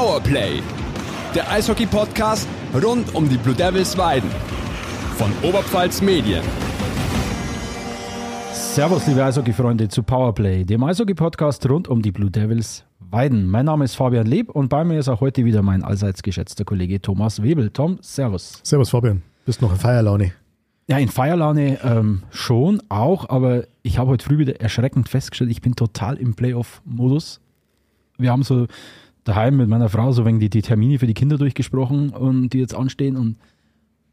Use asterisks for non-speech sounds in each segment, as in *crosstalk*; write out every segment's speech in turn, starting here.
Powerplay, der Eishockey-Podcast rund um die Blue Devils Weiden von Oberpfalz Medien. Servus, liebe Eishockey-Freunde zu Powerplay, dem Eishockey-Podcast rund um die Blue Devils Weiden. Mein Name ist Fabian Leb und bei mir ist auch heute wieder mein allseits geschätzter Kollege Thomas Webel. Tom, Servus. Servus, Fabian. Bist noch in Feierlaune? Ja, in Feierlaune ähm, schon auch, aber ich habe heute früh wieder erschreckend festgestellt, ich bin total im Playoff-Modus. Wir haben so daheim mit meiner Frau so wegen die, die Termine für die Kinder durchgesprochen und die jetzt anstehen. Und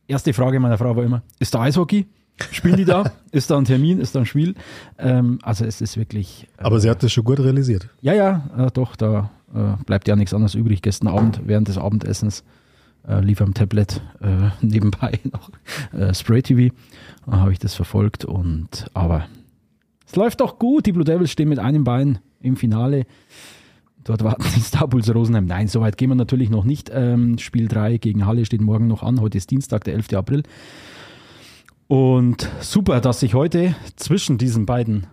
erste Frage meiner Frau war immer: Ist da Eishockey? Spielen die da? *laughs* ist da ein Termin? Ist da ein Spiel? Ähm, also es ist wirklich. Äh, Aber sie hat das schon gut realisiert. Ja, ja, äh, doch, da äh, bleibt ja nichts anderes übrig. Gestern Abend während des Abendessens äh, lief am Tablet äh, *laughs* nebenbei noch äh, Spray TV. Da habe ich das verfolgt und aber es läuft doch gut. Die Blue Devils stehen mit einem Bein im Finale. Dort warten die Star Bulls Rosenheim. Nein, so weit gehen wir natürlich noch nicht. Ähm, Spiel 3 gegen Halle steht morgen noch an. Heute ist Dienstag, der 11. April. Und super, dass sich heute zwischen diesen beiden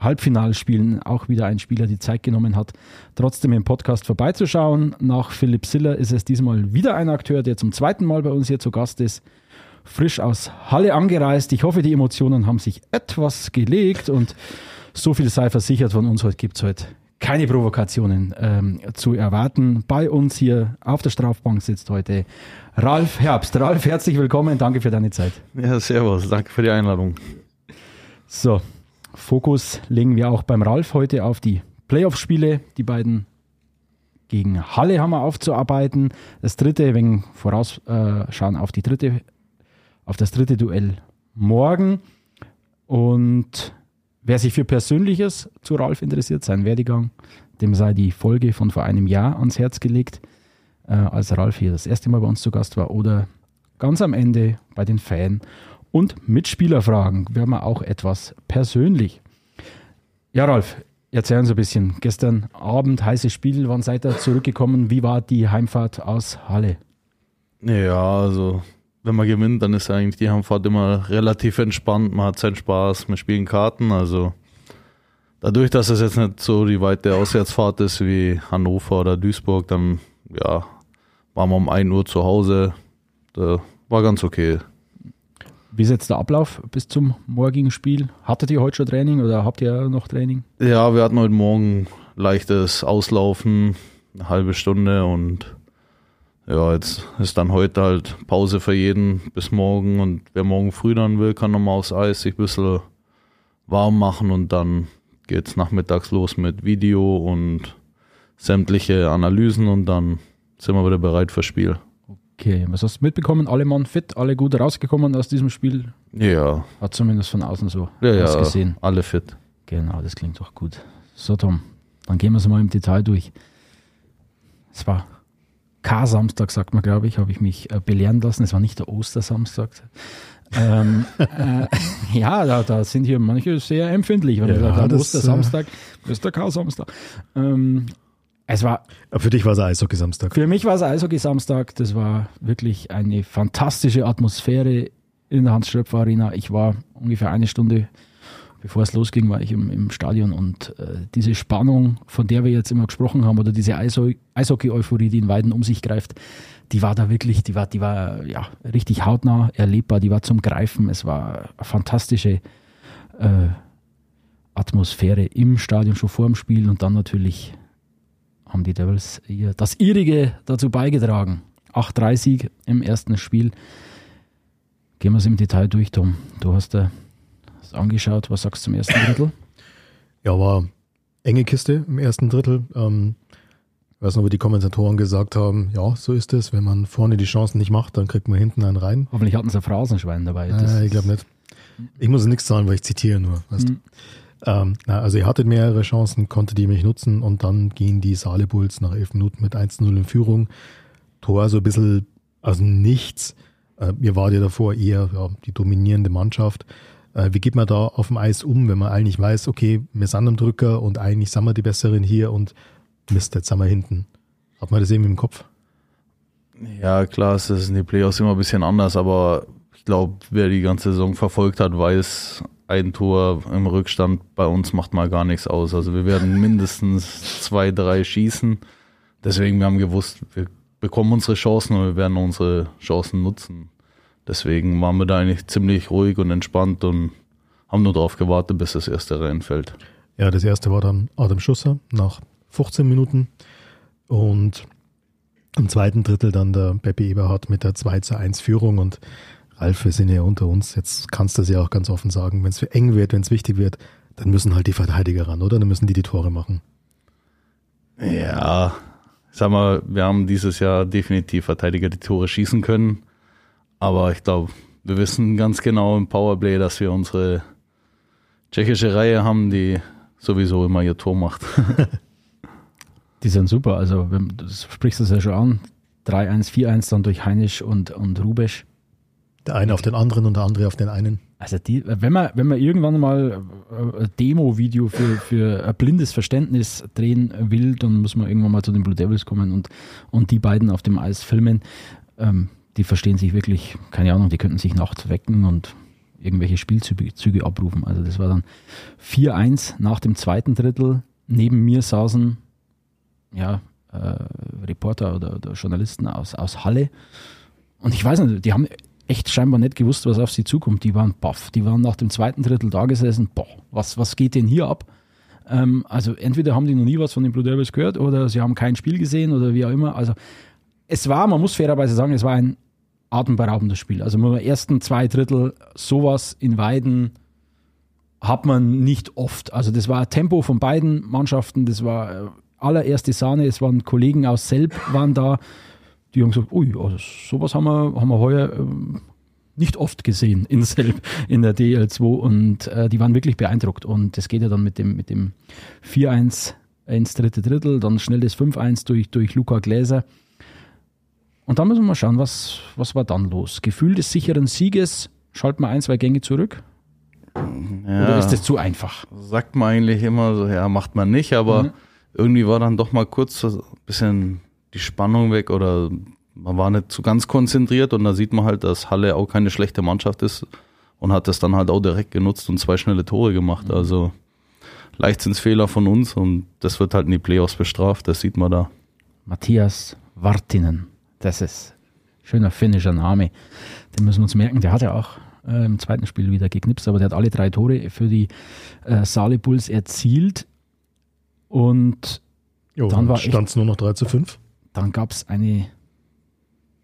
Halbfinalspielen auch wieder ein Spieler die Zeit genommen hat, trotzdem im Podcast vorbeizuschauen. Nach Philipp Siller ist es diesmal wieder ein Akteur, der zum zweiten Mal bei uns hier zu Gast ist. Frisch aus Halle angereist. Ich hoffe, die Emotionen haben sich etwas gelegt und so viel sei versichert von uns. Heute gibt es heute keine Provokationen ähm, zu erwarten. Bei uns hier auf der Strafbank sitzt heute Ralf Herbst. Ralf, herzlich willkommen. Danke für deine Zeit. Ja, servus. Danke für die Einladung. So, Fokus legen wir auch beim Ralf heute auf die Playoff-Spiele. Die beiden gegen Halle haben wir aufzuarbeiten. Das dritte, wenn vorausschauen auf die dritte, auf das dritte Duell morgen. Und wer sich für Persönliches zu Ralf interessiert, sein Werdegang, dem sei die Folge von vor einem Jahr ans Herz gelegt, äh, als Ralf hier das erste Mal bei uns zu Gast war. Oder ganz am Ende bei den Fan- und Mitspielerfragen wir auch etwas persönlich. Ja, Ralf, erzähl uns ein bisschen. Gestern Abend, heißes Spiel, wann seid ihr zurückgekommen? Wie war die Heimfahrt aus Halle? Ja, also wenn man gewinnt, dann ist eigentlich die Heimfahrt immer relativ entspannt. Man hat seinen Spaß, wir spielen Karten. Also dadurch, dass es jetzt nicht so die weite Auswärtsfahrt ist wie Hannover oder Duisburg, dann ja, waren wir um 1 Uhr zu Hause. Da war ganz okay. Wie ist jetzt der Ablauf bis zum morgigen Spiel? Hattet ihr heute schon Training oder habt ihr noch Training? Ja, wir hatten heute Morgen leichtes Auslaufen, eine halbe Stunde und ja, jetzt ist dann heute halt Pause für jeden bis morgen und wer morgen früh dann will, kann nochmal aufs Eis sich ein bisschen warm machen und dann geht's nachmittags los mit Video und sämtliche Analysen und dann sind wir wieder bereit fürs Spiel. Okay, was hast du mitbekommen? Alle Mann fit, alle gut rausgekommen aus diesem Spiel? Ja. Hat zumindest von außen so ja, ja, gesehen. Alle fit. Genau, das klingt doch gut. So, Tom, dann gehen wir es mal im Detail durch. Es war K-Samstag, sagt man, glaube ich, habe ich mich äh, belehren lassen. Es war nicht der Ostersamstag. ähm, äh, *laughs* ja, da, da, sind hier manche sehr empfindlich, wenn ja, man sagt, Ostersamstag, äh, ist der K-Samstag. Ähm, es war. Für dich war es Eishockey-Samstag. Für mich war es Eishockey-Samstag. Das war wirklich eine fantastische Atmosphäre in der Hans-Schröpfer-Arena. Ich war ungefähr eine Stunde, bevor es losging, war ich im, im Stadion und äh, diese Spannung, von der wir jetzt immer gesprochen haben, oder diese Eishockey-Euphorie, die in Weiden um sich greift, die war da wirklich, die war, die war ja richtig hautnah erlebbar, die war zum Greifen. Es war eine fantastische äh, Atmosphäre im Stadion schon vor dem Spiel und dann natürlich haben die Devils ihr, das ihrige dazu beigetragen. 8-3-Sieg im ersten Spiel. Gehen wir es im Detail durch, Tom. Du hast es angeschaut. Was sagst du zum ersten Drittel? Ja, war enge Kiste im ersten Drittel. Ähm, ich weiß noch, wie die Kommentatoren gesagt haben, ja, so ist es. Wenn man vorne die Chancen nicht macht, dann kriegt man hinten einen rein. Hoffentlich hatten sie ein Phrasenschwein dabei. Äh, ich glaube nicht. Ich muss nichts sagen, weil ich zitiere nur. Weißt mhm. Ähm, na, also ihr hattet mehrere Chancen, konntet ihr mich nutzen und dann gehen die Saale Bulls nach elf Minuten mit 1-0 in Führung. Tor so ein bisschen aus dem Nichts. Äh, ihr wart ja davor eher ja, die dominierende Mannschaft. Äh, wie geht man da auf dem Eis um, wenn man eigentlich weiß, okay, wir sind am Drücker und eigentlich sind wir die Besseren hier und Mist, jetzt sind wir hinten. Hat man das eben im Kopf? Ja, klar, es ist in den Playoffs immer ein bisschen anders, aber ich glaube, wer die ganze Saison verfolgt hat, weiß, ein Tor im Rückstand bei uns macht mal gar nichts aus. Also wir werden *laughs* mindestens zwei, drei schießen. deswegen, wir haben gewusst, wir bekommen unsere Chancen und wir werden unsere Chancen nutzen. Deswegen waren wir da eigentlich ziemlich ruhig und entspannt und haben nur darauf gewartet, bis das erste reinfällt. Ja, das erste war dann Adam Schusser nach 15 Minuten und im zweiten Drittel dann der Pepe Eberhardt mit der 2 zu 1 Führung und Ralf, wir sind ja unter uns, jetzt kannst du es ja auch ganz offen sagen, wenn es für eng wird, wenn es wichtig wird, dann müssen halt die Verteidiger ran, oder? Dann müssen die die Tore machen. Ja, sag mal, wir haben dieses Jahr definitiv Verteidiger, die Tore schießen können. Aber ich glaube, wir wissen ganz genau im Powerplay, dass wir unsere tschechische Reihe haben, die sowieso immer ihr Tor macht. *laughs* Die sind super. Also, wenn, du sprichst es ja schon an. 3-1, 4-1 dann durch Heinisch und, und Rubesch. Der eine auf den anderen und der andere auf den einen. Also die, wenn man, wenn man irgendwann mal äh, ein Demo-Video für, für ein blindes Verständnis drehen will, dann muss man irgendwann mal zu den Blue Devils kommen und, und die beiden auf dem Eis filmen. Ähm, die verstehen sich wirklich, keine Ahnung, die könnten sich nachts wecken und irgendwelche Spielzüge abrufen. Also das war dann 4-1 nach dem zweiten Drittel. Neben mir saßen ja, äh, Reporter oder, oder, Journalisten aus, aus Halle. Und ich weiß nicht, die haben echt scheinbar nicht gewusst, was auf sie zukommt. Die waren baff. Die waren nach dem zweiten Drittel da gesessen. Boah, was, was geht denn hier ab? Ähm, also entweder haben die noch nie was von den Blue Devils gehört oder sie haben kein Spiel gesehen oder wie auch immer. Also es war, man muss fairerweise sagen, es war ein atemberaubendes Spiel. Also im ersten zwei Drittel sowas in Weiden hat man nicht oft. Also das war Tempo von beiden Mannschaften, das war äh, allererste Sahne, es waren Kollegen aus Selb waren da, die haben gesagt, ui, also sowas haben wir, haben wir heuer äh, nicht oft gesehen in Selb in der DL2 und äh, die waren wirklich beeindruckt und das geht ja dann mit dem, mit dem 4-1 ins dritte Drittel, dann schnell das 5-1 durch, durch Luca Gläser. Und dann müssen wir mal schauen, was, was war dann los? Gefühl des sicheren Sieges, schalten wir ein, zwei Gänge zurück? Ja, Oder ist das zu einfach? Sagt man eigentlich immer so, ja, macht man nicht, aber mhm. irgendwie war dann doch mal kurz ein bisschen die Spannung weg oder man war nicht so ganz konzentriert und da sieht man halt, dass Halle auch keine schlechte Mannschaft ist und hat das dann halt auch direkt genutzt und zwei schnelle Tore gemacht. Mhm. Also Leichtsinnsfehler von uns und das wird halt in die Playoffs bestraft, das sieht man da. Matthias Wartinen. Das ist ein schöner finnischer Name. Den müssen wir uns merken. Der hat ja auch äh, im zweiten Spiel wieder geknipst, aber der hat alle drei Tore für die äh, Saale Bulls erzielt. Und jo, dann stand es nur noch 3 zu 5. Dann gab es eine,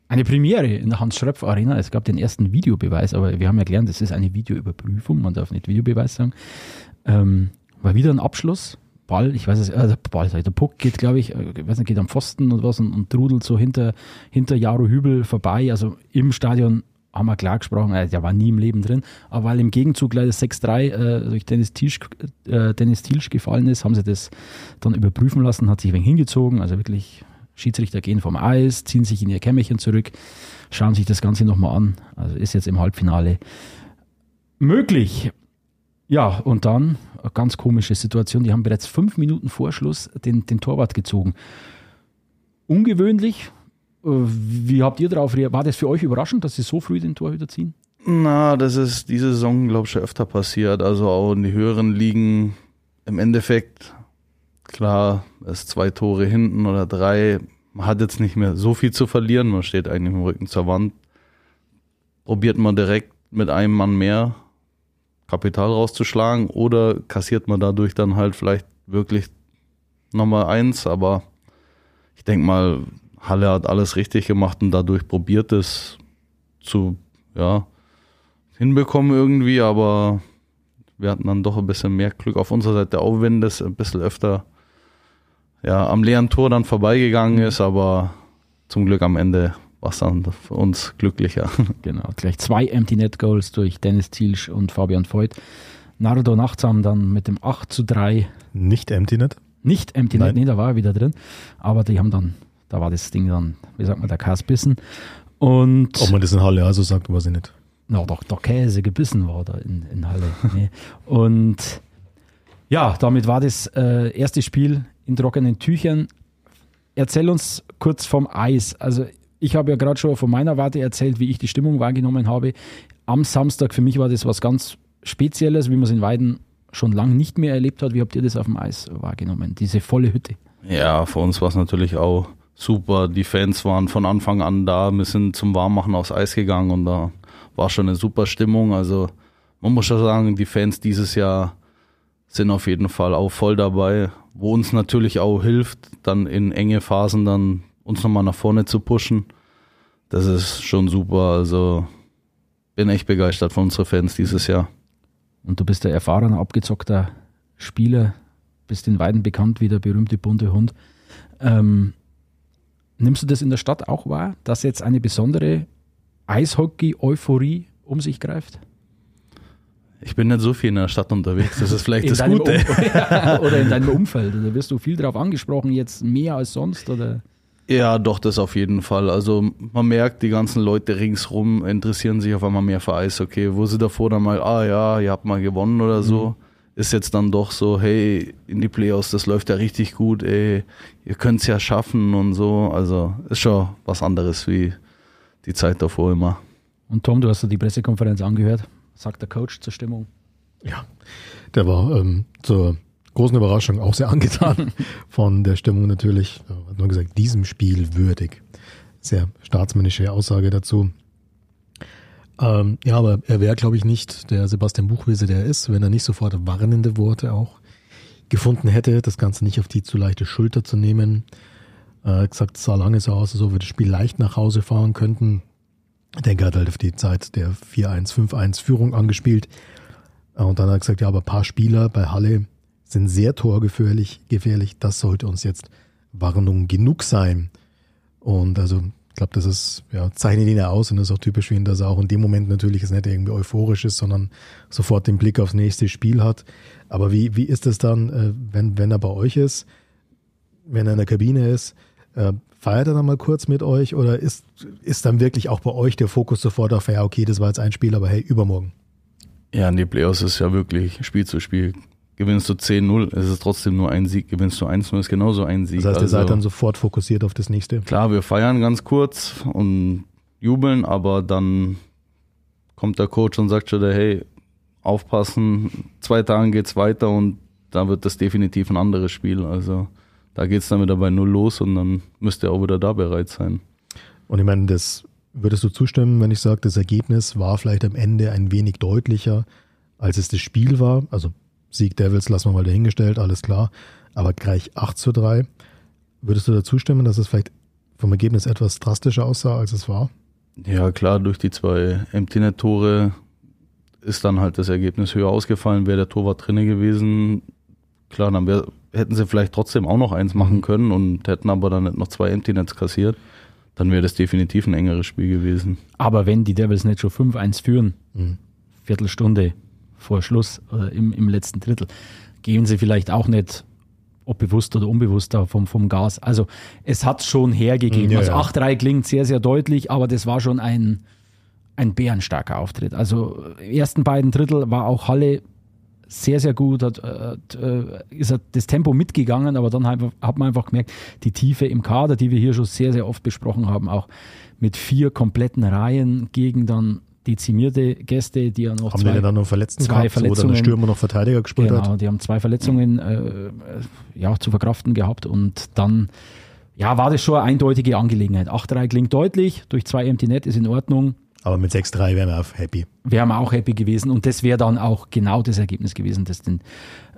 eine Premiere in der Hans-Schröpf Arena. Es gab den ersten Videobeweis, aber wir haben ja gelernt, das ist eine Videoüberprüfung, man darf nicht Videobeweis sagen. Ähm, war wieder ein Abschluss Ball, ich weiß es, äh, der Ball, der Puck geht, glaube ich, äh, ich weiß nicht, geht am Pfosten und was und, und trudelt so hinter, hinter Jaro Hübel vorbei. Also im Stadion haben wir klar gesprochen, äh, der war nie im Leben drin, aber weil im Gegenzug leider 6-3 äh, durch Dennis Tilsch, äh, Dennis Tilsch gefallen ist, haben sie das dann überprüfen lassen, hat sich ein wenig hingezogen, also wirklich Schiedsrichter gehen vom Eis, ziehen sich in ihr Kämmerchen zurück, schauen sich das Ganze nochmal an, also ist jetzt im Halbfinale möglich. Ja, und dann eine ganz komische Situation. Die haben bereits fünf Minuten vor Schluss den, den Torwart gezogen. Ungewöhnlich. Äh, wie habt ihr darauf reagiert? War das für euch überraschend, dass sie so früh den Torhüter ziehen? Na, das ist diese Saison, glaube ich, schon öfter passiert. Also auch in die höheren Ligen. Im Endeffekt, klar, es zwei Tore hinten oder drei. Man hat jetzt nicht mehr so viel zu verlieren. Man steht eigentlich im Rücken zur Wand. Probiert man direkt mit einem Mann mehr Kapital rauszuschlagen oder kassiert man dadurch dann halt vielleicht wirklich nochmal eins, aber ich denke mal, Halle hat alles richtig gemacht und dadurch probiert es zu, ja, hinbekommen irgendwie, aber wir hatten dann doch ein bisschen mehr Glück auf unserer Seite, auch wenn das ein bisschen öfter ja, am leeren Tor dann vorbeigegangen ist, aber zum Glück am Ende war es dann für uns glücklicher. *laughs* Genau, gleich zwei Empty Net Goals durch Dennis Thielsch und Fabian Voigt. Nardo Nachtsam dann mit dem 8 zu 3. Nicht Empty Net? Nicht Empty Net, nee, da war er wieder drin. Aber die haben dann, da war das Ding dann, wie sagt man, der Kass bissen. Und Ob man das in Halle also sagt, weiß ich nicht. Na, doch, der Käse gebissen war da in, in Halle. nee. Und ja, damit war das äh, erste Spiel in trockenen Tüchern. Erzähl uns kurz vom Eis. Also ich habe ja gerade schon von meiner Warte erzählt, wie ich die Stimmung wahrgenommen habe. Am Samstag für mich war das was ganz Spezielles, wie man es in Weiden schon lange nicht mehr erlebt hat. Wie habt ihr das auf dem Eis wahrgenommen? Diese volle Hütte. Ja, für uns war es natürlich auch super. Die Fans waren von Anfang an da. Wir sind zum Warmmachen aufs Eis gegangen und da war schon eine super Stimmung. Also man muss schon sagen, die Fans dieses Jahr sind auf jeden Fall auch voll dabei, wo uns natürlich auch hilft, dann in enge Phasen dann uns nochmal nach vorne zu pushen. Das ist schon super. Also bin echt begeistert von unseren Fans dieses Jahr. Und du bist der erfahrener, abgezockter Spieler, bist in Weiden bekannt wie der berühmte bunte Hund. Ähm, nimmst du das in der Stadt auch wahr, dass jetzt eine besondere Eishockey-Euphorie um sich greift? Ich bin nicht so viel in der Stadt unterwegs, das ist vielleicht das Gute. Um *laughs* oder in deinem Umfeld. Oder wirst du viel darauf angesprochen, jetzt mehr als sonst? Oder? Ja, doch, das auf jeden Fall. Also man merkt, die ganzen Leute ringsrum interessieren sich auf einmal mehr für Eishockey. Wo sie davor dann mal, ah ja, ihr habt mal gewonnen oder so, mhm. ist jetzt dann doch so, hey, in die Playoffs, das läuft ja richtig gut, ey, ihr könnt es ja schaffen und so. Also ist schon was anderes wie die Zeit davor immer. Und Tom, du hast ja die Pressekonferenz angehört sagt der Coach zur Stimmung? Ja, der war ähm, zur großen Überraschung auch sehr angetan *laughs* von der Stimmung natürlich. Er hat nur gesagt, diesem Spiel würdig. Sehr staatsmännische Aussage dazu. Ähm, ja, aber er wäre, glaube ich, nicht der Sebastian Buchwese, der er ist, wenn er nicht sofort warnende Worte auch gefunden hätte, das Ganze nicht auf die zu leichte Schulter zu nehmen. Er hat gesagt, es sah lange so aus, als ob wir das Spiel leicht nach Hause fahren könnten. Ich denke, er hat halt auf die Zeit der 4-1, 5-1 Führung angespielt. Äh, und dann hat er gesagt, ja, aber ein paar Spieler bei Halle sind sehr torgefährlich, gefährlich. Das sollte uns jetzt Warnung genug sein. Und also, ich glaube, das ist, ja, zeichnet ihn ja aus und das ist auch typisch für ihn, dass er auch in dem Moment natürlich nicht irgendwie euphorisch ist, sondern sofort den Blick aufs nächste Spiel hat. Aber wie, wie ist es dann, äh, wenn, wenn er bei euch ist, wenn er in der Kabine ist, äh, Feiert er dann mal kurz mit euch oder ist, ist dann wirklich auch bei euch der Fokus sofort auf, ja, okay, das war jetzt ein Spiel, aber hey, übermorgen? Ja, in die Playoffs ist ja wirklich Spiel zu Spiel. Gewinnst du 10-0, ist es trotzdem nur ein Sieg. Gewinnst du 1-0, ist genauso ein Sieg. Das heißt, ihr also, seid dann sofort fokussiert auf das nächste? Klar, wir feiern ganz kurz und jubeln, aber dann kommt der Coach und sagt schon, hey, aufpassen, zwei Tagen geht's weiter und da wird das definitiv ein anderes Spiel. Also da geht es dann wieder bei Null los und dann müsste er auch wieder da bereit sein. Und ich meine, das würdest du zustimmen, wenn ich sage, das Ergebnis war vielleicht am Ende ein wenig deutlicher, als es das Spiel war. Also Sieg Devils lassen wir mal dahingestellt, alles klar. Aber gleich 8 zu 3. Würdest du da zustimmen, dass es vielleicht vom Ergebnis etwas drastischer aussah, als es war? Ja, klar, durch die zwei Empty-Net-Tore ist dann halt das Ergebnis höher ausgefallen. Wäre der Torwart drinne gewesen, klar, dann wäre hätten sie vielleicht trotzdem auch noch eins machen mhm. können und hätten aber dann nicht noch zwei Empty Nets kassiert, dann wäre das definitiv ein engeres Spiel gewesen. Aber wenn die Devils nicht schon 5-1 führen, mhm. Viertelstunde vor Schluss äh, im, im letzten Drittel, gehen sie vielleicht auch nicht, ob bewusst oder unbewusst, vom, vom Gas. Also es hat schon hergegeben. Ja, also 8-3 klingt sehr, sehr deutlich, aber das war schon ein, ein bärenstarker Auftritt. Also ersten beiden Drittel war auch Halle sehr, sehr gut, hat, hat, äh, ist er das Tempo mitgegangen, aber dann hat man einfach gemerkt, die Tiefe im Kader, die wir hier schon sehr, sehr oft besprochen haben, auch mit vier kompletten Reihen gegen dann dezimierte Gäste, die ja noch haben zwei, dann noch Verletzten zwei gehabt, Verletzungen, oder der Stürmer noch Verteidiger gespielt genau, hat? die haben zwei Verletzungen äh, ja, zu verkraften gehabt und dann ja, war das schon eine eindeutige Angelegenheit. 8-3 klingt deutlich, durch zwei Empty Net ist in Ordnung. Aber mit 6-3 wären wir auch happy. Wären wir auch happy gewesen. Und das wäre dann auch genau das Ergebnis gewesen, das den,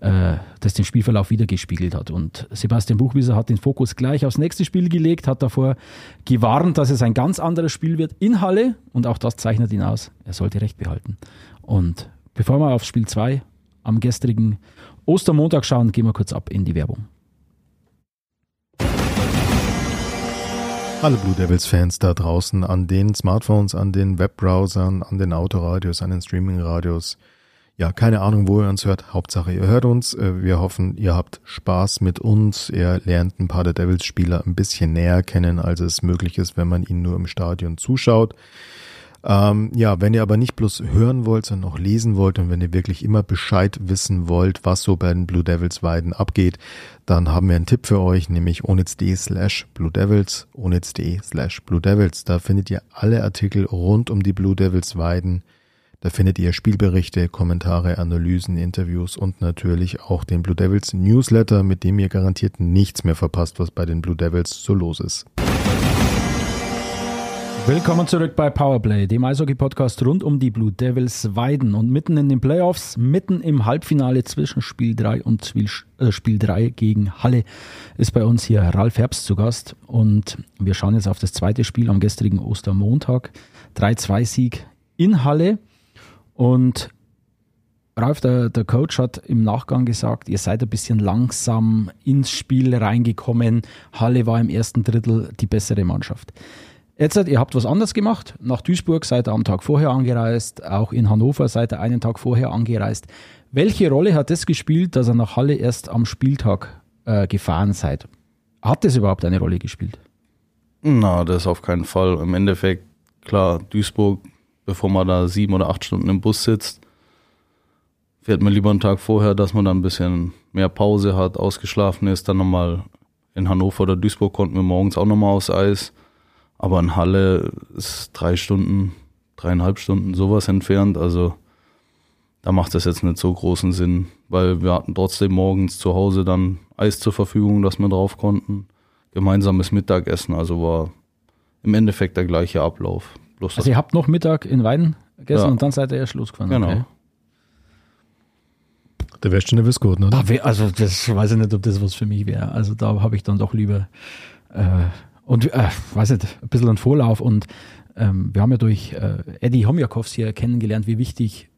äh, das den Spielverlauf wiedergespiegelt hat. Und Sebastian Buchwieser hat den Fokus gleich aufs nächste Spiel gelegt, hat davor gewarnt, dass es ein ganz anderes Spiel wird in Halle. Und auch das zeichnet ihn aus. Er sollte Recht behalten. Und bevor wir auf Spiel 2 am gestrigen Ostermontag schauen, gehen wir kurz ab in die Werbung. Alle Blue Devils Fans da draußen an den Smartphones, an den Webbrowsern, an den Autoradios, an den Streamingradios. Ja, keine Ahnung, wo ihr uns hört. Hauptsache, ihr hört uns. Äh, wir hoffen, ihr habt Spaß mit uns. Ihr lernt ein paar der Devils Spieler ein bisschen näher kennen, als es möglich ist, wenn man ihnen nur im Stadion zuschaut. Ähm, ja, wenn ihr aber nicht bloß hören wollt, sondern auch lesen wollt und wenn ihr wirklich immer Bescheid wissen wollt, was so bei den Blue Devils Weiden abgeht, dann haben wir einen Tipp für euch, nämlich onitz.de slash Blue Devils, onitz.de slash Blue Devils. Da findet ihr alle Artikel rund um die Blue Devils Weiden. Da findet ihr Spielberichte, Kommentare, Analysen, Interviews und natürlich auch den Blue Devils Newsletter, mit dem ihr garantiert nichts mehr verpasst, was bei den Blue Devils so los ist. Willkommen zurück bei Powerplay, dem Eishockey-Podcast rund um die Blue Devils Weiden. Und mitten in den Playoffs, mitten im Halbfinale zwischen Spiel 3 und Spiel 3 äh, gegen Halle, ist bei uns hier Ralf Herbst zu Gast. Und wir schauen jetzt auf das zweite Spiel am gestrigen Ostermontag. 3-2-Sieg in Halle. Und Ralf, der, der Coach, hat im Nachgang gesagt, ihr seid ein bisschen langsam ins Spiel reingekommen. Halle war im ersten Drittel die bessere Mannschaft. Jetzt, ihr habt was anderes gemacht. Nach Duisburg seid ihr am Tag vorher angereist, auch in Hannover seid ihr einen Tag vorher angereist. Welche Rolle hat das gespielt, dass ihr nach Halle erst am Spieltag äh, gefahren seid? Hat das überhaupt eine Rolle gespielt? Na, das auf keinen Fall. Im Endeffekt, klar, Duisburg, bevor man da sieben oder acht Stunden im Bus sitzt, fährt man lieber einen Tag vorher, dass man dann ein bisschen mehr Pause hat, ausgeschlafen ist, dann nochmal in Hannover oder Duisburg konnten wir morgens auch nochmal aufs Eis aber in Halle ist drei Stunden, dreieinhalb Stunden sowas entfernt. Also da macht das jetzt nicht so großen Sinn, weil wir hatten trotzdem morgens zu Hause dann Eis zur Verfügung, dass wir drauf konnten. Gemeinsames Mittagessen, also war im Endeffekt der gleiche Ablauf. Bloß also ihr habt noch Mittag in Weiden gegessen ja. und dann seid ihr erst losgefahren. Genau. Okay. Da wärst du nervös geworden, oder? Da also das weiß ich nicht, ob das was für mich wäre. Also da habe ich dann doch lieber äh, und äh, weiß nicht, ein bisschen ein Vorlauf. Und ähm, wir haben ja durch äh, Eddie Homjakovs hier kennengelernt, wie wichtig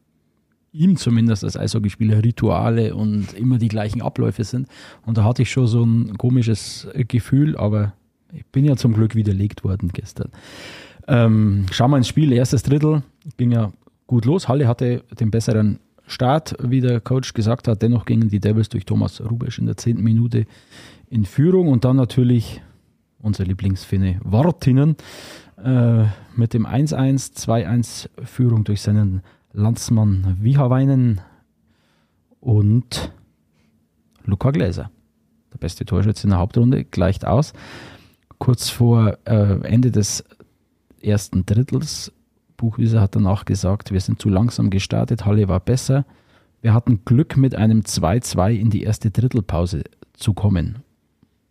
ihm zumindest als Eishockeyspieler Rituale und immer die gleichen Abläufe sind. Und da hatte ich schon so ein komisches Gefühl, aber ich bin ja zum Glück widerlegt worden gestern. Ähm, schauen wir ins Spiel. Erstes Drittel ging ja gut los. Halle hatte den besseren Start, wie der Coach gesagt hat. Dennoch gingen die Devils durch Thomas Rubesch in der zehnten Minute in Führung und dann natürlich unser Lieblingsfinne Wartinen, äh, mit dem 1-1, 2-1 Führung durch seinen Landsmann Wihaweinen und Luca Gläser. Der beste Torschütze in der Hauptrunde, gleicht aus. Kurz vor äh, Ende des ersten Drittels, Buchwieser hat danach gesagt, wir sind zu langsam gestartet, Halle war besser. Wir hatten Glück, mit einem 2-2 in die erste Drittelpause zu kommen.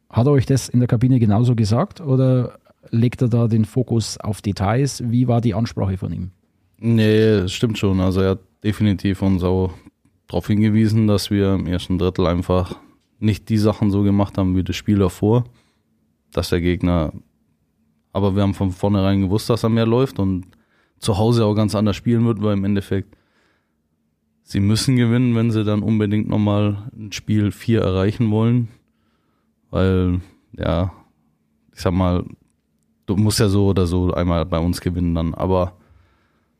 Hat er euch das in der Kabine genauso gesagt oder legt er da den Fokus auf Details? Wie war die Ansprache von ihm? Nee, stimmt schon. Also er hat definitiv uns auch darauf hingewiesen, dass wir im ersten Drittel einfach nicht die Sachen so gemacht haben wie das Spiel davor, dass der Gegner, aber wir haben von vornherein gewusst, dass er mehr läuft und zu Hause auch ganz anders spielen wird, weil im Endeffekt sie müssen gewinnen, wenn sie dann unbedingt nochmal ein Spiel 4 erreichen wollen weil, ja, ich sag mal, du musst ja so oder so einmal bei uns gewinnen dann, aber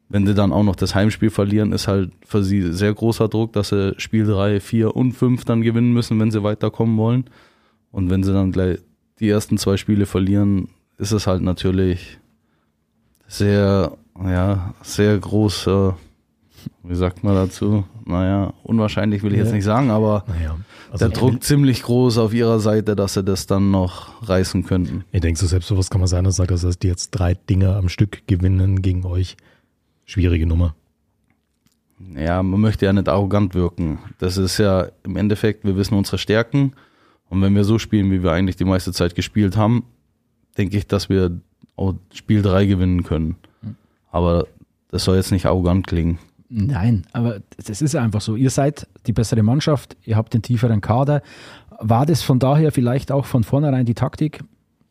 wenn sie dann auch noch das Heimspiel verlieren, ist halt für sie sehr großer Druck, dass sie Spiel 3, 4 und 5 dann gewinnen müssen, wenn sie weiterkommen wollen. Und wenn sie dann gleich die ersten zwei Spiele verlieren, ist es halt natürlich sehr, ja, sehr groß, äh, wie sagt man dazu? Naja, unwahrscheinlich will ich jetzt nicht sagen, aber naja. Also der Druck ziemlich groß auf ihrer Seite, dass sie das dann noch reißen könnten. Ich denke, so selbstbewusst kann man sein, dass sagt, dass die jetzt drei Dinge am Stück gewinnen gegen euch. Schwierige Nummer. Ja, man möchte ja nicht arrogant wirken. Das ist ja im Endeffekt, wir wissen unsere Stärken. Und wenn wir so spielen, wie wir eigentlich die meiste Zeit gespielt haben, denke ich, dass wir auch Spiel 3 gewinnen können. Hm. Aber das soll jetzt nicht arrogant klingen. Nein, aber das ist einfach so. Ihr seid die bessere Mannschaft, ihr habt den tieferen Kader. War das von daher vielleicht auch von vornherein die Taktik?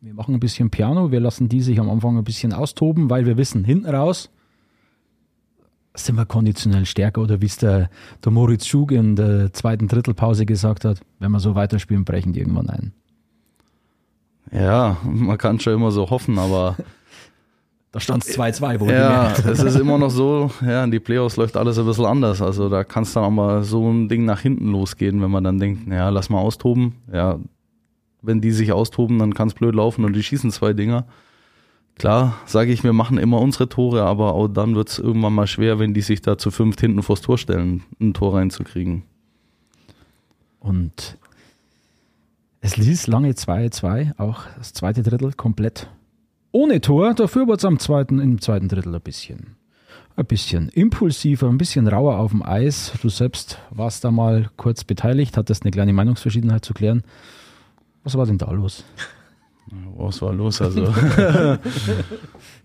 Wir machen ein bisschen Piano, wir lassen die sich am Anfang ein bisschen austoben, weil wir wissen, hinten raus sind wir konditionell stärker oder wie es der, der Moritz Schug in der zweiten Drittelpause gesagt hat, wenn wir so weiterspielen, brechen die irgendwann ein. Ja, man kann schon immer so hoffen, aber *laughs* Da stand es 2-2, wohl Ja, es ist immer noch so, ja, in die Playoffs läuft alles ein bisschen anders. Also da kann es dann auch mal so ein Ding nach hinten losgehen, wenn man dann denkt, ja, lass mal austoben. Ja, wenn die sich austoben, dann kann es blöd laufen und die schießen zwei Dinger. Klar, sage ich, wir machen immer unsere Tore, aber auch dann wird es irgendwann mal schwer, wenn die sich da zu fünft hinten vors Tor stellen, ein Tor reinzukriegen. Und es ließ lange 2-2, auch das zweite Drittel komplett ohne Tor. Dafür wurde es am zweiten, im zweiten Drittel ein bisschen. ein bisschen impulsiver, ein bisschen rauer auf dem Eis. Du selbst warst da mal kurz beteiligt, hattest eine kleine Meinungsverschiedenheit zu klären. Was war denn da los? *laughs* Was war los? Also, *laughs*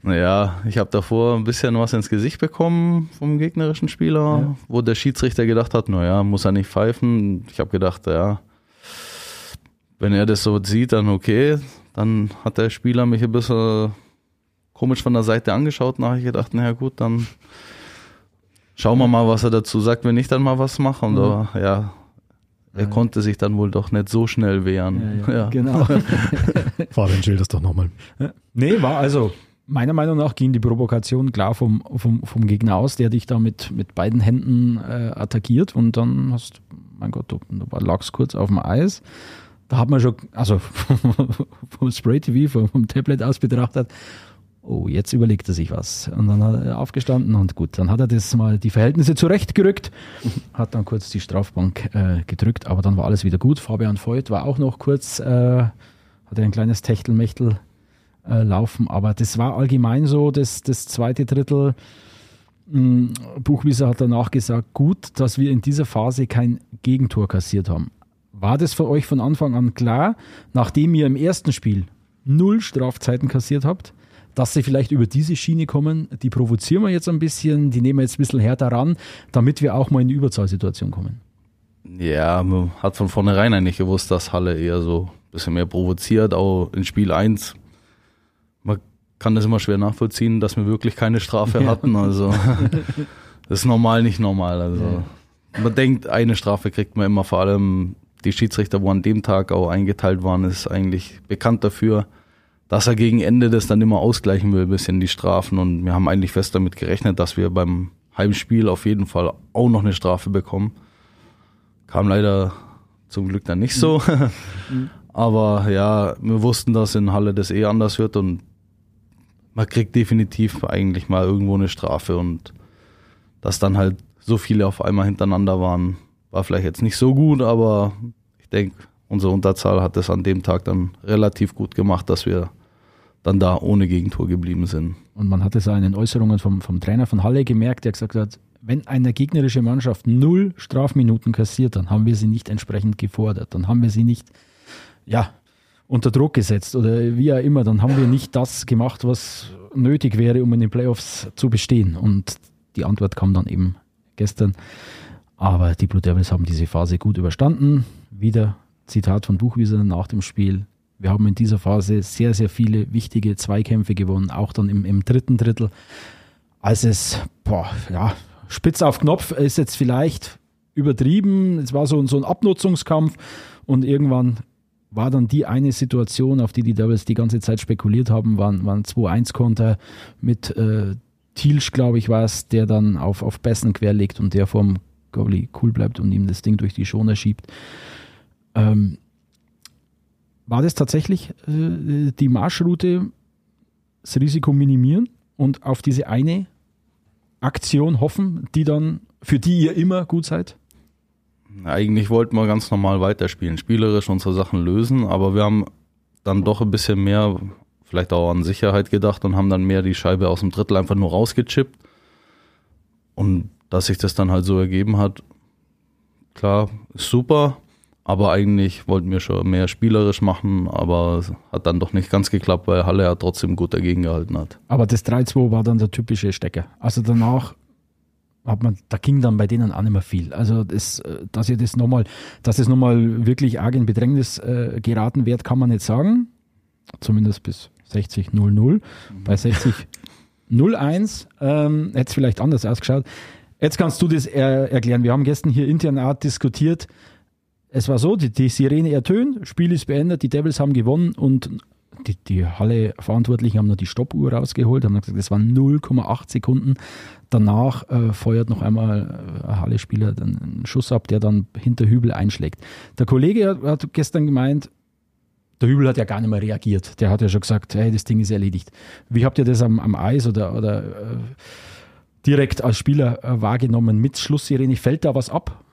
naja, ich habe davor ein bisschen was ins Gesicht bekommen vom gegnerischen Spieler, ja. wo der Schiedsrichter gedacht hat, naja, muss er nicht pfeifen. Ich habe gedacht, ja, wenn er das so sieht, dann okay. Dann hat der Spieler mich ein bisschen komisch von der Seite angeschaut und habe ich gedacht, naja gut, dann schauen wir mal, was er dazu sagt, wenn ich dann mal was mache. Und mhm. da, ja, er ja. konnte sich dann wohl doch nicht so schnell wehren. Ja, ja. Genau. *laughs* Fabian, schild das doch nochmal. Nee, war also meiner Meinung nach ging die Provokation klar vom, vom, vom Gegner aus, der dich da mit, mit beiden Händen äh, attackiert und dann hast, mein Gott, du, du lagst kurz auf dem Eis. Da hat man schon, also *laughs* vom Spray TV, vom Tablet aus betrachtet, oh, jetzt überlegt er sich was. Und dann hat er aufgestanden und gut, dann hat er das mal die Verhältnisse zurechtgerückt, *laughs* hat dann kurz die Strafbank äh, gedrückt, aber dann war alles wieder gut. Fabian Voigt war auch noch kurz, äh, hatte ein kleines Techtelmechtel äh, laufen, aber das war allgemein so, das, das zweite Drittel. Hm, Buchwieser hat danach gesagt, gut, dass wir in dieser Phase kein Gegentor kassiert haben. War das für euch von Anfang an klar, nachdem ihr im ersten Spiel null Strafzeiten kassiert habt, dass sie vielleicht über diese Schiene kommen. Die provozieren wir jetzt ein bisschen, die nehmen wir jetzt ein bisschen härter ran, damit wir auch mal in die Überzahlsituation kommen. Ja, man hat von vornherein eigentlich gewusst, dass Halle eher so ein bisschen mehr provoziert, auch in Spiel 1. Man kann das immer schwer nachvollziehen, dass wir wirklich keine Strafe hatten. Also *laughs* das ist normal, nicht normal. Also ja. man denkt, eine Strafe kriegt man immer, vor allem die Schiedsrichter, wo an dem Tag auch eingeteilt waren, ist eigentlich bekannt dafür, dass er gegen Ende das dann immer ausgleichen will, bisschen die Strafen. Und wir haben eigentlich fest damit gerechnet, dass wir beim Heimspiel auf jeden Fall auch noch eine Strafe bekommen. Kam leider zum Glück dann nicht so. Mhm. *laughs* Aber ja, wir wussten, dass in Halle das eh anders wird und man kriegt definitiv eigentlich mal irgendwo eine Strafe und dass dann halt so viele auf einmal hintereinander waren, war vielleicht jetzt nicht so gut, aber ich denke, unsere Unterzahl hat es an dem Tag dann relativ gut gemacht, dass wir dann da ohne Gegentor geblieben sind. Und man hat es auch in den Äußerungen vom, vom Trainer von Halle gemerkt, der gesagt hat, wenn eine gegnerische Mannschaft null Strafminuten kassiert, dann haben wir sie nicht entsprechend gefordert, dann haben wir sie nicht, ja, unter Druck gesetzt oder wie auch immer, dann haben wir nicht das gemacht, was nötig wäre, um in den Playoffs zu bestehen. Und die Antwort kam dann eben gestern. Aber die Blue Devils haben diese Phase gut überstanden. Wieder Zitat von Buchwieser nach dem Spiel. Wir haben in dieser Phase sehr, sehr viele wichtige Zweikämpfe gewonnen, auch dann im, im dritten Drittel. Als es, boah, ja, spitz auf Knopf ist jetzt vielleicht übertrieben. Es war so, so ein Abnutzungskampf und irgendwann war dann die eine Situation, auf die die Devils die ganze Zeit spekuliert haben, waren, waren 2-1-Konter mit äh, Thielsch, glaube ich, war es, der dann auf, auf Bessen querlegt und der vom Goalie cool bleibt und ihm das Ding durch die Schoner schiebt. Ähm, war das tatsächlich äh, die Marschroute, das Risiko minimieren und auf diese eine Aktion hoffen, die dann, für die ihr immer gut seid? Eigentlich wollten wir ganz normal weiterspielen, spielerisch unsere Sachen lösen, aber wir haben dann doch ein bisschen mehr, vielleicht auch an Sicherheit gedacht und haben dann mehr die Scheibe aus dem Drittel einfach nur rausgechippt. Und dass sich das dann halt so ergeben hat, klar, super. Aber eigentlich wollten wir schon mehr spielerisch machen, aber hat dann doch nicht ganz geklappt, weil Halle ja trotzdem gut dagegen gehalten hat. Aber das 3-2 war dann der typische Stecker. Also danach hat man, da ging dann bei denen auch nicht mehr viel. Also das, dass ihr das nochmal, dass es nochmal wirklich arg in Bedrängnis äh, geraten wird, kann man nicht sagen. Zumindest bis 60 0-0. Mhm. Bei 60 0-1 ähm, hätte es vielleicht anders ausgeschaut. Jetzt kannst du das er erklären. Wir haben gestern hier intern auch diskutiert, es war so, die, die Sirene ertönt, Spiel ist beendet, die Devils haben gewonnen und die, die Halle-Verantwortlichen haben noch die Stoppuhr rausgeholt, haben gesagt, das waren 0,8 Sekunden. Danach äh, feuert noch einmal äh, ein Halle-Spieler einen Schuss ab, der dann hinter Hübel einschlägt. Der Kollege hat, hat, gestern gemeint, der Hübel hat ja gar nicht mehr reagiert. Der hat ja schon gesagt, hey, das Ding ist erledigt. Wie habt ihr das am, am Eis oder, oder äh, direkt als Spieler äh, wahrgenommen mit Schlusssirene? Fällt da was ab?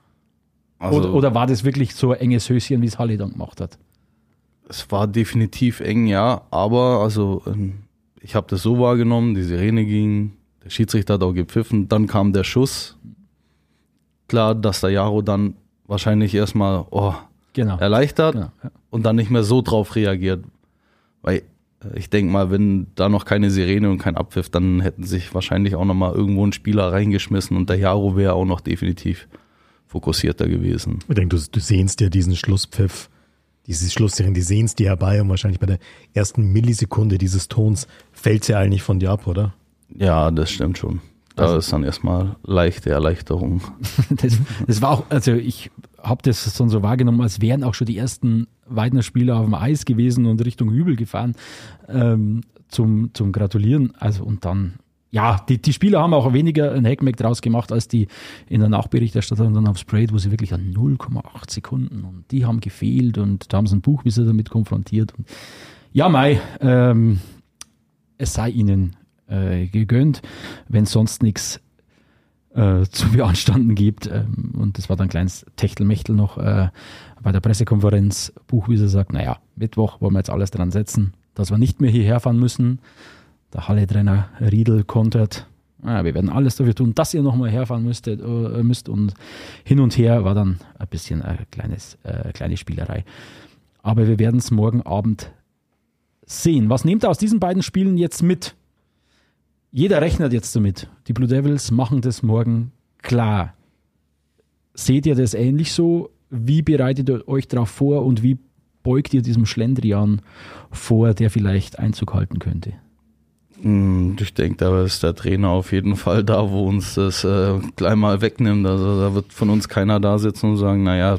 Also, oder, oder, war das wirklich so ein enges Höschen, wie es Halle dann gemacht hat? Es war definitiv eng, ja, aber also ähm, ich habe das so wahrgenommen, die Sirene ging, Der Schiedsrichter hat auch gepfiffen. Dann kam der Schuss. Klar, dass der Jaro dann wahrscheinlich erstmal oh, Genau. erleichtert genau. Ja. und dann nicht mehr so drauf reagiert. Weil ich denke mal, wenn da noch keine Sirene und kein Abpfiff, dann hätten sich wahrscheinlich auch noch mal irgendwo ein Spieler reingeschmissen und der Jaro wäre auch noch definitiv fokussierter gewesen. Ich denke, du, du sehnst dir diesen Schlusspfiff, diese Schlussszene, die sehnst dir herbei und wahrscheinlich bei der ersten Millisekunde dieses Tons fällt sie eigentlich von dir ab, oder? Ja, das stimmt schon. Da Also- ist dann erstmal leichte Erleichterung. *laughs* Das, das war auch, also ich habe das schon so wahrgenommen, als wären auch schon die ersten Weidner Spieler auf dem Eis gewesen und Richtung Hübel gefahren ähm, zum, zum Gratulieren. Also und dann, ja, die, die Spieler haben auch weniger ein Heckmeck draus gemacht als die in der Nachberichterstattung dann aufs Parade, wo sie wirklich an 0,8 Sekunden und die haben gefehlt und da haben sie ein Buchwisser damit konfrontiert. Und ja, Mai, ähm, es sei ihnen äh, gegönnt, wenn sonst nichts äh, *laughs* zu beanstanden gibt. Ähm, und das war dann ein kleines Techtelmechtel noch äh, bei der Pressekonferenz. Buchwieser sagt, naja, Mittwoch wollen wir jetzt alles dran setzen, dass wir nicht mehr hierher fahren müssen. Der Halle-Trainer Riedel kontert, naja, wir werden alles dafür tun, dass ihr nochmal herfahren müsstet, äh, müsst. Und hin und her war dann ein bisschen eine kleines, äh, kleine Spielerei. Aber wir werden es morgen Abend sehen. Was nehmt ihr aus diesen beiden Spielen jetzt mit? Jeder rechnet jetzt damit. Die Blue Devils machen das morgen klar. Seht ihr das ähnlich so? Wie bereitet ihr euch darauf vor und wie beugt ihr diesem Schlendrian vor, der vielleicht Einzug halten könnte? Mm, Ich denke, da ist der Trainer auf jeden Fall da, wo uns das äh, gleich mal wegnimmt. Also da wird von uns keiner da sitzen und sagen, naja,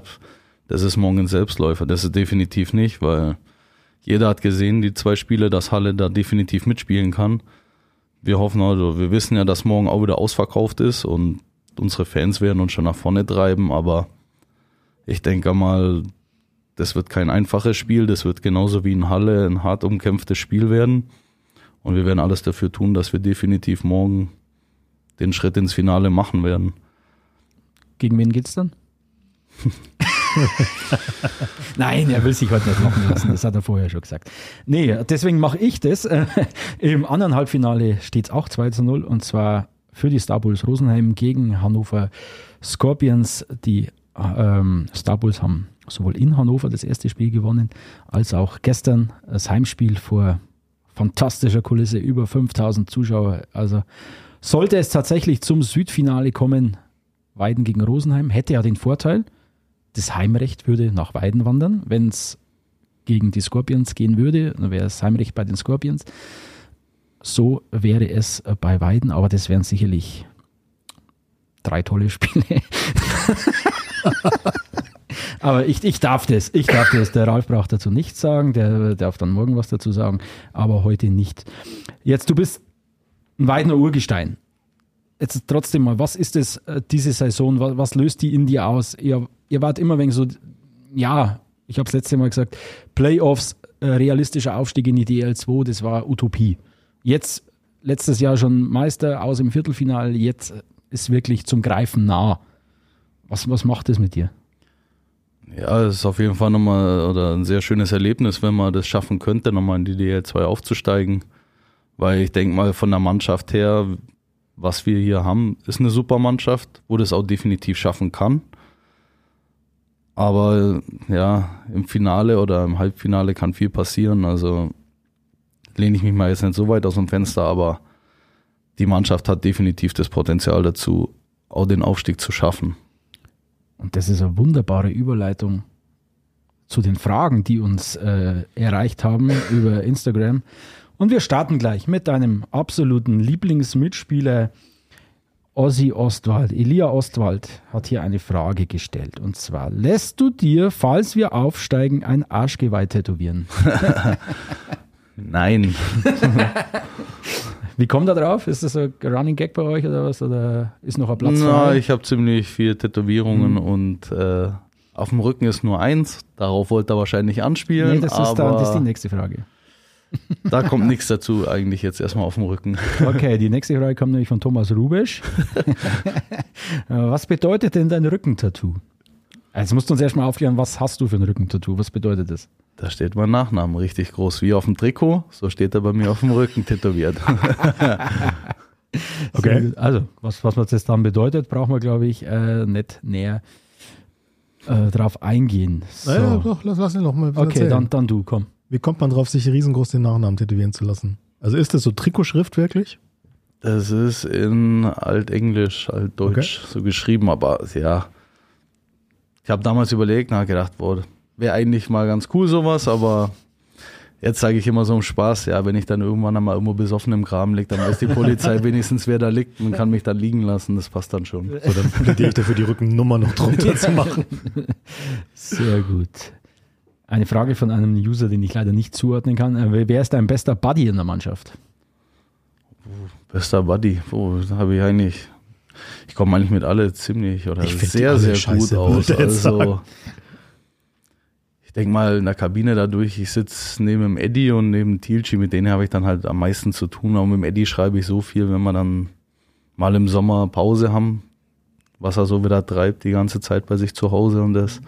das ist morgen ein Selbstläufer. Das ist definitiv nicht, weil jeder hat gesehen, die zwei Spiele, dass Halle da definitiv mitspielen kann. Wir hoffen also, wir wissen ja, dass morgen auch wieder ausverkauft ist und unsere Fans werden uns schon nach vorne treiben, aber ich denke mal, das wird kein einfaches Spiel, das wird genauso wie in Halle ein hart umkämpftes Spiel werden. Und wir werden alles dafür tun, dass wir definitiv morgen den Schritt ins Finale machen werden. Gegen wen geht's dann? *laughs* *laughs* Nein, er will sich heute nicht machen lassen, das hat er vorher schon gesagt. Nee, deswegen mache ich das. *laughs* Im anderen Halbfinale steht es auch 2 zu 0 und zwar für die Star Bulls Rosenheim gegen Hannover Scorpions. Die ähm, Star Bulls haben sowohl in Hannover das erste Spiel gewonnen, als auch gestern das Heimspiel vor fantastischer Kulisse, über 5000 Zuschauer. Also sollte es tatsächlich zum Südfinale kommen, Weiden gegen Rosenheim, hätte ja den Vorteil, das Heimrecht würde nach Weiden wandern. Wenn es gegen die Scorpions gehen würde, dann wäre das Heimrecht bei den Scorpions. So wäre es äh, bei Weiden, aber das wären sicherlich drei tolle Spiele. *laughs* aber ich, ich darf das, ich darf das. Der Ralf braucht dazu nichts sagen, der darf dann morgen was dazu sagen, aber heute nicht. Jetzt, du bist ein Weidener Urgestein. Jetzt trotzdem mal, was ist es äh, diese Saison? Was, was löst die in dir aus? Ihr, ihr wart immer wegen so, ja, ich habe es letzte Mal gesagt, Playoffs, äh, realistischer Aufstieg in die DL2, das war Utopie. Jetzt, letztes Jahr schon Meister aus im Viertelfinale, jetzt ist wirklich zum Greifen nah. Was, was macht das mit dir? Ja, es ist auf jeden Fall nochmal oder ein sehr schönes Erlebnis, wenn man das schaffen könnte, nochmal in die DL2 aufzusteigen. Weil ich denke mal, von der Mannschaft her, was wir hier haben, ist eine super Mannschaft, wo das auch definitiv schaffen kann. Aber ja, im Finale oder im Halbfinale kann viel passieren. Also lehne ich mich mal jetzt nicht so weit aus dem Fenster, aber die Mannschaft hat definitiv das Potenzial dazu, auch den Aufstieg zu schaffen. Und das ist eine wunderbare Überleitung zu den Fragen, die uns äh, erreicht haben *laughs* über Instagram. Und wir starten gleich mit deinem absoluten Lieblingsmitspieler Ossi Ostwald. Elia Ostwald hat hier eine Frage gestellt. Und zwar, lässt du dir, falls wir aufsteigen, ein Arschgeweih tätowieren? *laughs* Nein, *laughs* Wie kommt er drauf? Ist das ein Running Gag bei euch oder was? Oder ist noch ein Platz Na, ich habe ziemlich viele Tätowierungen und äh, auf dem Rücken ist nur eins. Darauf wollte er wahrscheinlich anspielen. Nee, das ist, dann, das ist die nächste Frage. Da kommt nichts dazu eigentlich jetzt erstmal auf dem Rücken. Okay, die nächste Frage kommt nämlich von Thomas Rubesch. *laughs* was bedeutet denn dein Rückentattoo? Also musst du uns erstmal aufklären, was hast du für ein Rückentattoo? Was bedeutet das? Da steht mein Nachname richtig groß, wie auf dem Trikot. So steht er bei mir auf dem Rücken tätowiert. *laughs* Okay. Also, was, was das dann bedeutet, brauchen wir, glaube ich, äh, nicht näher äh, drauf eingehen. So. Naja, doch, lass, lass ihn noch mal okay, erzählen. dann, dann du, komm. Wie kommt man drauf, sich riesengroß den Nachnamen tätowieren zu lassen? Also ist das so Trikotschrift wirklich? Das ist in Altenglisch, Altdeutsch so geschrieben, aber ja. Ich habe damals überlegt, na gedacht, boah, wäre eigentlich mal ganz cool sowas, aber jetzt sage ich immer so im Spaß, ja, wenn ich dann irgendwann einmal irgendwo besoffen im Graben liege, dann weiß die Polizei *laughs* wenigstens, wer da liegt und kann mich dann liegen lassen, das passt dann schon. So, dann plädiere ich dafür, die Rückennummer noch drunter zu machen. *laughs* Sehr gut. Eine Frage von einem User, den ich leider nicht zuordnen kann. Äh, Wer ist dein bester Buddy in der Mannschaft? Bester Buddy, oh, habe ich eigentlich, ich komme eigentlich mit alle ziemlich oder sehr, sehr scheiße, gut aus. Also, sagen. ich denke mal in der Kabine dadurch, ich sitze neben dem Eddie und neben Thielchi, mit denen habe ich dann halt am meisten zu tun. Und mit dem Eddie schreibe ich so viel, wenn wir dann mal im Sommer Pause haben, was er so wieder treibt, die ganze Zeit bei sich zu Hause und das.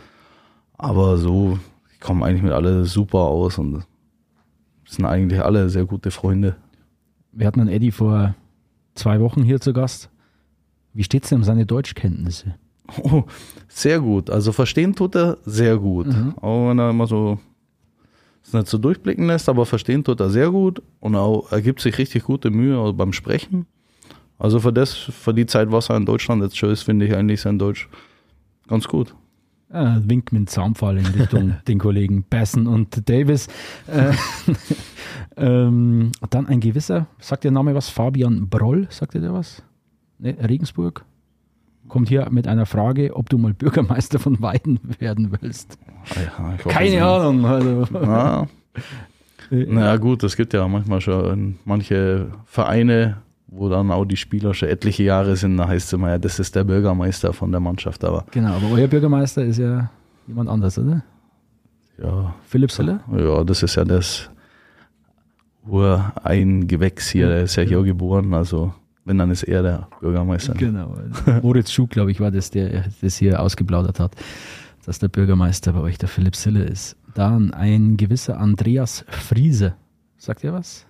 Aber so, komme eigentlich mit alle super aus und sind eigentlich alle sehr gute Freunde. Wir hatten einen Eddie vor zwei Wochen hier zu Gast. Wie steht es denn um seine Deutschkenntnisse? Oh, sehr gut. Also verstehen tut er sehr gut. Auch wenn er immer so es nicht so durchblicken lässt, aber verstehen tut er sehr gut und auch, er gibt sich richtig gute Mühe beim Sprechen. Also für das, für die Zeit, was er in Deutschland jetzt schon ist, finde ich eigentlich sein Deutsch ganz gut. Äh, winkt mit dem Zaunpfahl in Richtung *laughs* den Kollegen Basson und Davis. Äh, *laughs* ähm, dann ein gewisser, sagt der Name was? Fabian Broll, sagt ihr der was? Ne, Regensburg? Kommt hier mit einer Frage, ob du mal Bürgermeister von Weiden werden willst. Ah ja, Keine Ahnung. Also, Ja, naja gut, es gibt ja manchmal schon manche Vereine, wo dann auch die Spieler schon etliche Jahre sind, da heißt es immer, ja, das ist der Bürgermeister von der Mannschaft, aber genau, aber euer Bürgermeister ist ja jemand anders, oder? ja, Philipp Seller? Ja, das ist ja das Ureingewächs hier, der ist ja hier geboren, also wenn, dann ist er der Bürgermeister. Genau. Moritz Schuh, glaube ich, war das, der das hier ausgeplaudert hat, dass der Bürgermeister bei euch der Philipp Sille ist. Dann ein gewisser Andreas Friese. Sagt ihr was?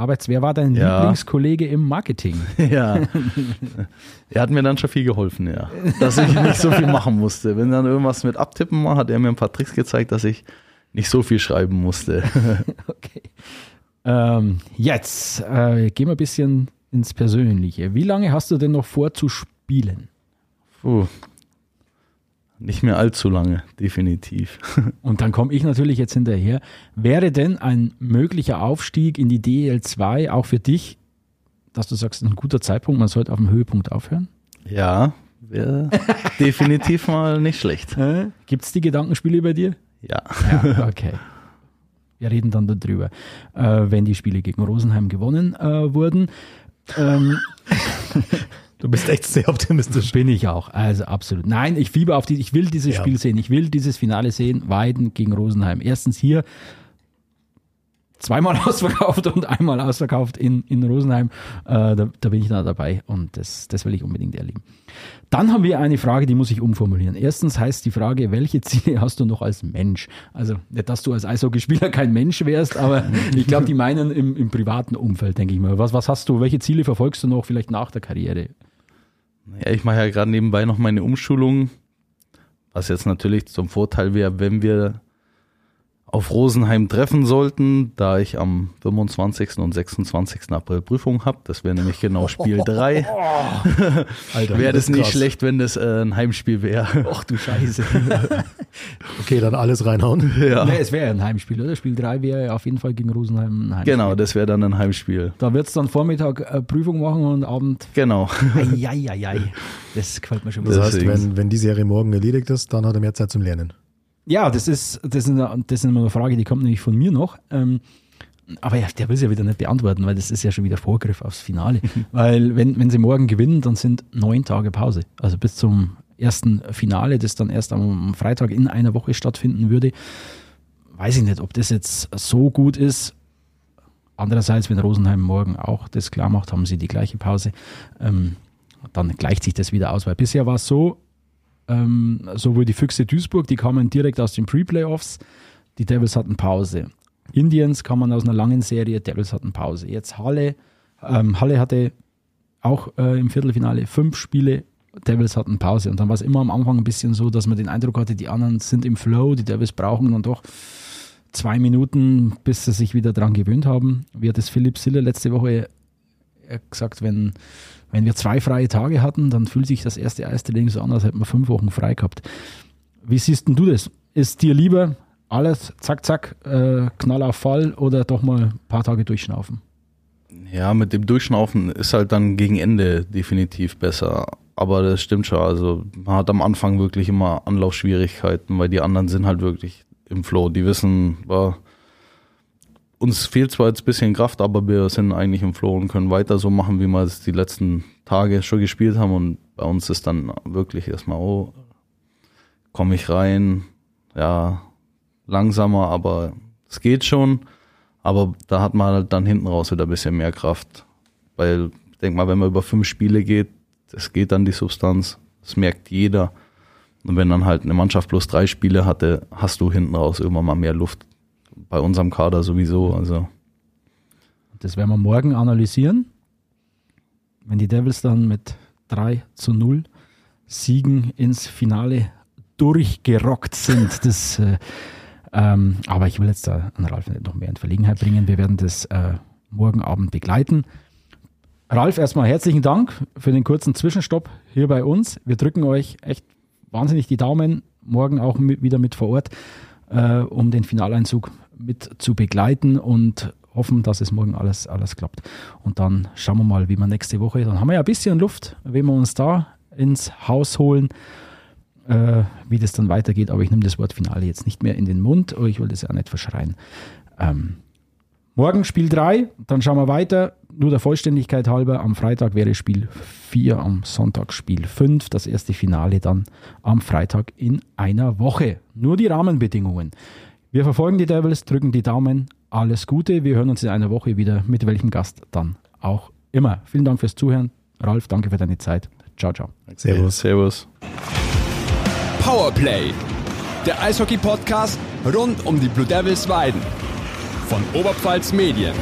Arbeits, wer war dein Ja. Lieblingskollege im Marketing? *laughs* Ja. *laughs* er hat mir dann schon viel geholfen, ja. Dass ich nicht so viel machen musste. Wenn dann irgendwas mit Abtippen war, hat er mir ein paar Tricks gezeigt, dass ich nicht so viel schreiben musste. *laughs* Okay. Ähm, jetzt äh, gehen wir ein bisschen ins Persönliche. Wie lange hast du denn noch vor zu spielen? Puh. Nicht mehr allzu lange, definitiv. *laughs* Und dann komme ich natürlich jetzt hinterher. Wäre denn ein möglicher Aufstieg in die DL2 auch für dich, dass du sagst, ein guter Zeitpunkt, man sollte auf dem Höhepunkt aufhören? Ja, wäre *laughs* definitiv mal nicht schlecht. Äh? Gibt es die Gedankenspiele bei dir? Ja. Ja, okay. Wir reden dann darüber, äh, wenn die Spiele gegen Rosenheim gewonnen äh, wurden. Ähm, *laughs* Du bist echt sehr optimistisch. bin ich auch, also absolut. Nein, ich fieber auf die, ich will dieses Ja. Spiel sehen, ich will dieses Finale sehen, Weiden gegen Rosenheim. Erstens hier zweimal *laughs* ausverkauft und einmal ausverkauft in, in Rosenheim. Äh, da, da bin ich da dabei und das, das will ich unbedingt erleben. Dann haben wir eine Frage, die muss ich umformulieren. Erstens heißt die Frage, welche Ziele hast du noch als Mensch? Also nicht, dass du als Eishockeyspieler kein Mensch wärst, aber *laughs* ich glaube, die meinen im, im privaten Umfeld, denke ich mal. Was, was hast du, welche Ziele verfolgst du noch vielleicht nach der Karriere? Ja, ich mache ja gerade nebenbei noch meine Umschulung, was jetzt natürlich zum Vorteil wäre, wenn wir auf Rosenheim treffen sollten, da ich am 25. und 26. April Prüfung habe. Das wäre nämlich genau Spiel *laughs* 3. Alter, Wäre das nicht krass. schlecht, wenn das äh, ein Heimspiel wäre. Ach du Scheiße. *laughs* Okay, dann alles reinhauen. ja. Nee, es wäre ja ein Heimspiel, oder? Spiel 3 wäre ja auf jeden Fall gegen Rosenheim ein Heimspiel. Genau, das wäre dann ein Heimspiel. Da wird es dann Vormittag äh, Prüfung machen und Abend. Genau. Eieiei. Das gefällt mir schon Das heißt, wenn, wenn die Serie morgen erledigt ist, dann hat er mehr Zeit zum Lernen. Ja, das ist, das, ist eine, das ist immer eine Frage, die kommt nämlich von mir noch. Ähm, aber ja, der will sie ja wieder nicht beantworten, weil das ist ja schon wieder Vorgriff aufs Finale. *laughs* weil wenn, wenn sie morgen gewinnen, dann sind neun Tage Pause. Also bis zum ersten Finale, das dann erst am Freitag in einer Woche stattfinden würde. Weiß ich nicht, ob das jetzt so gut ist. Andererseits, wenn Rosenheim morgen auch das klar macht, haben sie die gleiche Pause. Ähm, dann gleicht sich das wieder aus, weil bisher war es so, ähm, sowohl die Füchse Duisburg, die kamen direkt aus den Pre-Playoffs, die Devils hatten Pause. Indians kamen aus einer langen Serie, Devils hatten Pause. Jetzt Halle, ähm, Halle hatte auch äh, im Viertelfinale fünf Spiele. Devils hatten Pause und dann war es immer am Anfang ein bisschen so, dass man den Eindruck hatte, die anderen sind im Flow, die Devils brauchen dann doch zwei Minuten, bis sie sich wieder dran gewöhnt haben. Wie hat es Philipp Siller letzte Woche gesagt, wenn, wenn wir zwei freie Tage hatten, dann fühlt sich das erste Eistraining so an, als hätten wir fünf Wochen frei gehabt. Wie siehst denn du das? Ist dir lieber alles zack, zack, äh, Knall auf Fall oder doch mal ein paar Tage durchschnaufen? Ja, mit dem Durchschnaufen ist halt dann gegen Ende definitiv besser. Aber das stimmt schon. Also man hat am Anfang wirklich immer Anlaufschwierigkeiten, weil die anderen sind halt wirklich im Flow. Die wissen, war, uns fehlt zwar jetzt ein bisschen Kraft, aber wir sind eigentlich im Flow und können weiter so machen, wie wir es die letzten Tage schon gespielt haben. Und bei uns ist dann wirklich erstmal, oh, komme ich rein, ja, langsamer, aber es geht schon. Aber da hat man halt dann hinten raus wieder ein bisschen mehr Kraft. Weil, ich denke mal, wenn man über fünf Spiele geht, es geht dann die Substanz. Das merkt jeder. Und wenn dann halt eine Mannschaft bloß drei Spiele hatte, hast du hinten raus irgendwann mal mehr Luft. Bei unserem Kader sowieso. Also. Das werden wir morgen analysieren. Wenn die Devils dann mit 3 zu 0 Siegen ins Finale durchgerockt sind. *laughs* Das, äh, ähm, aber ich will jetzt da an Ralf nicht noch mehr in Verlegenheit bringen. Wir werden das äh, morgen Abend begleiten. Ralf, erstmal herzlichen Dank für den kurzen Zwischenstopp hier bei uns. Wir drücken euch echt wahnsinnig die Daumen, morgen auch mit, wieder mit vor Ort, äh, um den Finaleinzug mit zu begleiten und hoffen, dass es morgen alles, alles klappt. Und dann schauen wir mal, wie wir nächste Woche, dann haben wir ja ein bisschen Luft, wenn wir uns da ins Haus holen, äh, wie das dann weitergeht. Aber ich nehme das Wort Finale jetzt nicht mehr in den Mund, aber ich will das ja nicht verschreien. Ähm, morgen Spiel 3, dann schauen wir weiter. Nur der Vollständigkeit halber, am Freitag wäre Spiel 4, am Sonntag Spiel 5, das erste Finale dann am Freitag in einer Woche. Nur die Rahmenbedingungen. Wir verfolgen die Devils, drücken die Daumen, alles Gute. Wir hören uns in einer Woche wieder, mit welchem Gast dann auch immer. Vielen Dank fürs Zuhören. Ralf, danke für deine Zeit. Ciao, ciao. Servus. Servus. Powerplay, der Eishockey-Podcast rund um die Blue Devils Weiden von Oberpfalz Medien.